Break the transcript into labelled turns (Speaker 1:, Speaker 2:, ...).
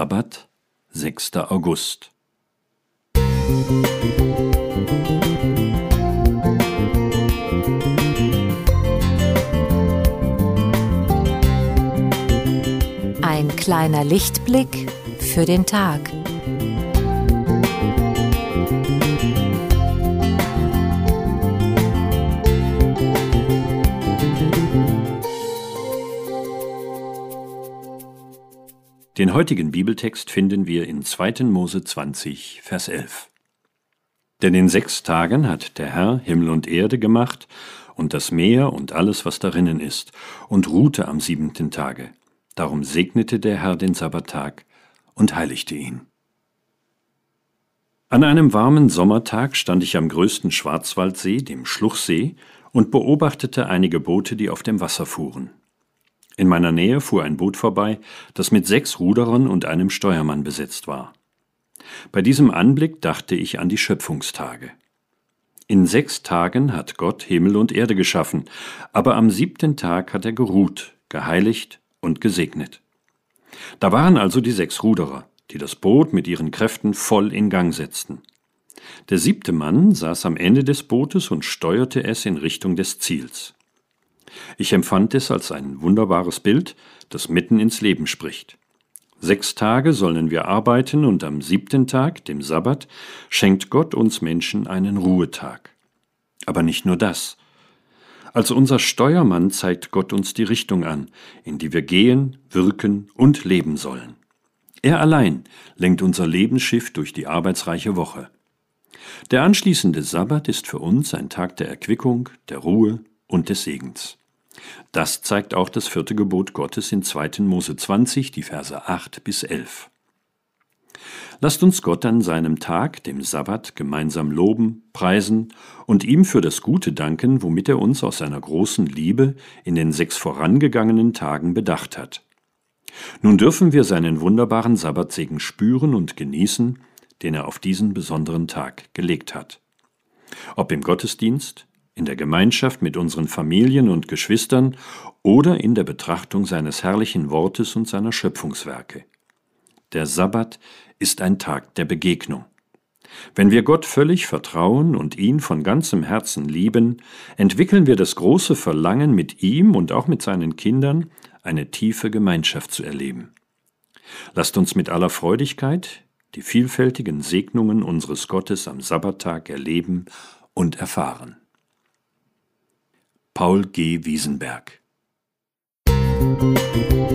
Speaker 1: Sabbat, 6. August.
Speaker 2: Ein kleiner Lichtblick für den Tag.
Speaker 1: Den heutigen Bibeltext finden wir in 2. Mose 20, Vers 11. Denn in sechs Tagen hat der Herr Himmel und Erde gemacht und das Meer und alles, was darinnen ist, und ruhte am siebenten Tage. Darum segnete der Herr den Sabbattag und heiligte ihn. An einem warmen Sommertag stand ich am größten Schwarzwaldsee, dem Schluchsee, und beobachtete einige Boote, die auf dem Wasser fuhren. In meiner Nähe fuhr ein Boot vorbei, das mit sechs Ruderern und einem Steuermann besetzt war. Bei diesem Anblick dachte ich an die Schöpfungstage. In sechs Tagen hat Gott Himmel und Erde geschaffen, aber am siebten Tag hat er geruht, geheiligt und gesegnet. Da waren also die sechs Ruderer, die das Boot mit ihren Kräften voll in Gang setzten. Der siebte Mann saß am Ende des Bootes und steuerte es in Richtung des Ziels. Ich empfand es als ein wunderbares Bild, das mitten ins Leben spricht. Sechs Tage sollen wir arbeiten und am siebten Tag, dem Sabbat, schenkt Gott uns Menschen einen Ruhetag. Aber nicht nur das. Als unser Steuermann zeigt Gott uns die Richtung an, in die wir gehen, wirken und leben sollen. Er allein lenkt unser Lebensschiff durch die arbeitsreiche Woche. Der anschließende Sabbat ist für uns ein Tag der Erquickung, der Ruhe und des Segens. Das zeigt auch das vierte Gebot Gottes in 2. Mose 20, die Verse 8 bis 11. Lasst uns Gott an seinem Tag, dem Sabbat, gemeinsam loben, preisen und ihm für das Gute danken, womit er uns aus seiner großen Liebe in den sechs vorangegangenen Tagen bedacht hat. Nun dürfen wir seinen wunderbaren Sabbatsegen spüren und genießen, den er auf diesen besonderen Tag gelegt hat. Ob im Gottesdienst, in der Gemeinschaft mit unseren Familien und Geschwistern oder in der Betrachtung seines herrlichen Wortes und seiner Schöpfungswerke. Der Sabbat ist ein Tag der Begegnung. Wenn wir Gott völlig vertrauen und ihn von ganzem Herzen lieben, entwickeln wir das große Verlangen, mit ihm und auch mit seinen Kindern eine tiefe Gemeinschaft zu erleben. Lasst uns mit aller Freudigkeit die vielfältigen Segnungen unseres Gottes am Sabbattag erleben und erfahren. Paul G. Wiesenberg Musik